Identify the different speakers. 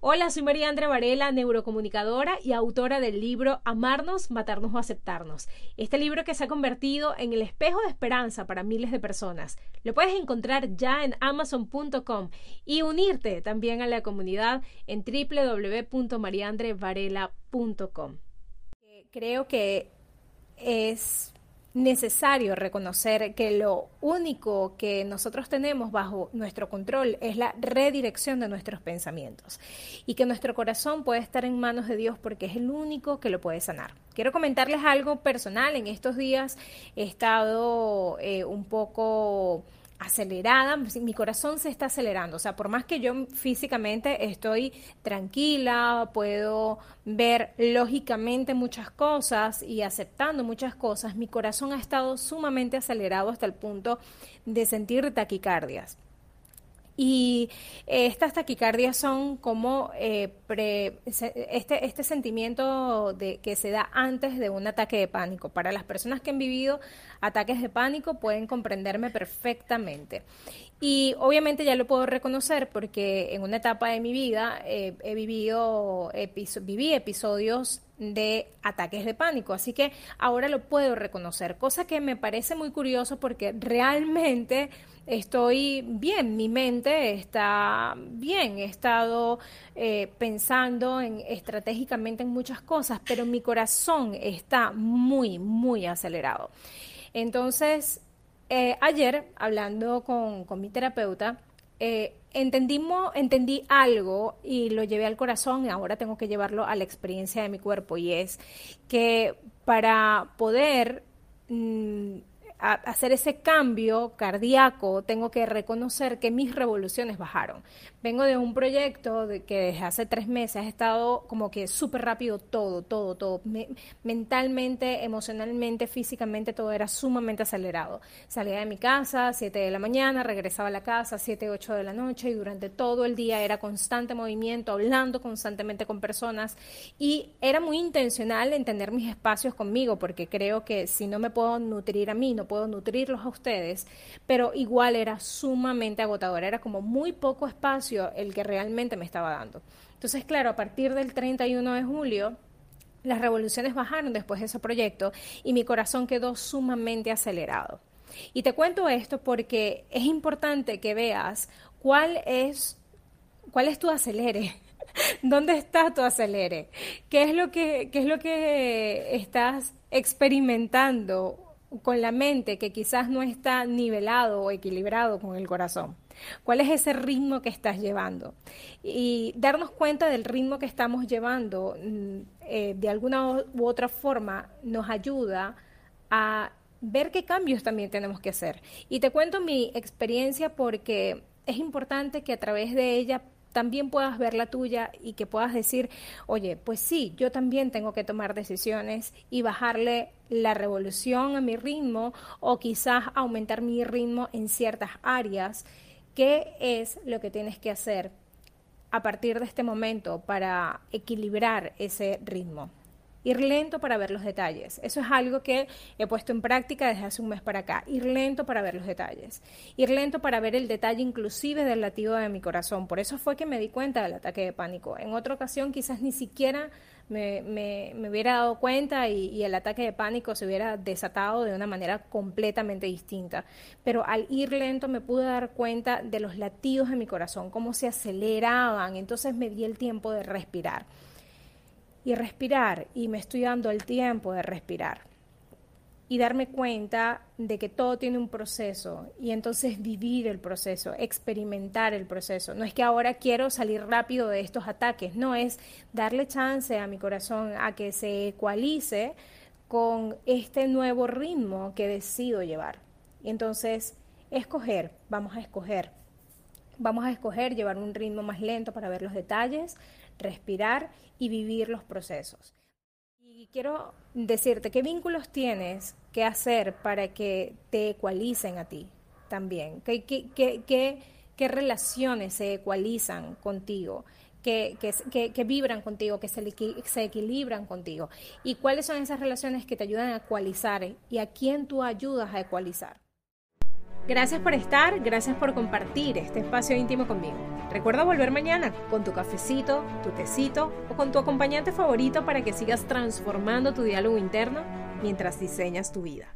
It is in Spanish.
Speaker 1: Hola, soy María Andrea Varela, neurocomunicadora y autora del libro Amarnos, Matarnos o Aceptarnos. Este libro que se ha convertido en el espejo de esperanza para miles de personas. Lo puedes encontrar ya en amazon.com y unirte también a la comunidad en www.mariandrevarela.com. Creo que es necesario reconocer que lo único que nosotros tenemos bajo nuestro control es la redirección de nuestros pensamientos y que nuestro corazón puede estar en manos de Dios porque es el único que lo puede sanar. Quiero comentarles algo personal. En estos días he estado eh, un poco acelerada, mi corazón se está acelerando, o sea, por más que yo físicamente estoy tranquila, puedo ver lógicamente muchas cosas y aceptando muchas cosas, mi corazón ha estado sumamente acelerado hasta el punto de sentir taquicardias. Y eh, estas taquicardias son como eh, este, este sentimiento de, que se da antes de un ataque de pánico. Para las personas que han vivido ataques de pánico pueden comprenderme perfectamente. Y obviamente ya lo puedo reconocer porque en una etapa de mi vida eh, he vivido, viví episodios de ataques de pánico, así que ahora lo puedo reconocer, cosa que me parece muy curioso porque realmente estoy bien, mi mente está bien, he estado eh, pensando en, estratégicamente en muchas cosas, pero mi corazón está muy, muy acelerado. Entonces, eh, ayer, hablando con, mi terapeuta, eh, entendimos, entendí algo y lo llevé al corazón y ahora tengo que llevarlo a la experiencia de mi cuerpo. Y es que para poder mm, hacer ese cambio cardíaco, tengo que reconocer que mis revoluciones bajaron. Vengo de un proyecto de que desde hace tres meses ha estado como que súper rápido todo, todo, todo. mentalmente, emocionalmente, físicamente, todo era sumamente acelerado. Salía de mi casa a 7 de la mañana, regresaba a la casa a 7, 8 de la noche y durante todo el día era constante movimiento, hablando constantemente con personas y era muy intencional en tener mis espacios conmigo porque creo que si no me puedo nutrir a mí, no puedo nutrirlos a ustedes, pero igual era sumamente agotador, era como muy poco espacio el que realmente me estaba dando. Entonces, claro, a partir del 31 de julio, las revoluciones bajaron después de ese proyecto y mi corazón quedó sumamente acelerado. Y te cuento esto porque es importante que veas cuál es, cuál es tu acelere. ¿Dónde está tu acelere? ¿Qué es lo que, qué es lo que estás experimentando con la mente que quizás no está nivelado o equilibrado con el corazón. ¿Cuál es ese ritmo que estás llevando? Y darnos cuenta del ritmo que estamos llevando mm, eh, de alguna u otra forma nos ayuda a ver qué cambios también tenemos que hacer. Y te cuento mi experiencia porque es importante que a través de ella también puedas ver la tuya y que puedas decir, oye, pues sí, yo también tengo que tomar decisiones y bajarle la revolución a mi ritmo o quizás aumentar mi ritmo en ciertas áreas. ¿Qué es lo que tienes que hacer a partir de este momento para equilibrar ese ritmo? Ir lento para ver los detalles. Eso es algo que he puesto en práctica desde hace un mes para acá. Ir lento para ver los detalles. Ir lento para ver el detalle inclusive del latido de mi corazón. Por eso fue que me di cuenta del ataque de pánico. En otra ocasión quizás ni siquiera me, me, hubiera dado cuenta y, y, el ataque de pánico se hubiera desatado de una manera completamente distinta. Pero al ir lento me pude dar cuenta de los latidos de mi corazón, cómo se aceleraban. Entonces me di el tiempo de respirar y respirar y me estoy dando el tiempo de respirar y darme cuenta de que todo tiene un proceso y entonces vivir el proceso, experimentar el proceso. No es que ahora quiero salir rápido de estos ataques, no es darle chance a mi corazón a que se ecualice con este nuevo ritmo que decido llevar. Y entonces, escoger, vamos a escoger. Vamos a escoger llevar un ritmo más lento para ver los detalles, respirar y vivir los procesos. Y quiero decirte, ¿qué vínculos tienes que hacer para que te ecualicen a ti también? ¿Qué, relaciones se ecualizan contigo? Que, que, vibran contigo, que se, se, equilibran contigo. ¿Y cuáles son esas relaciones que te ayudan a ecualizar y a quién tú ayudas a ecualizar? Gracias por estar, gracias por compartir este espacio íntimo conmigo. Recuerda volver mañana con tu cafecito, tu tecito o con tu acompañante favorito para que sigas transformando tu diálogo interno mientras diseñas tu vida.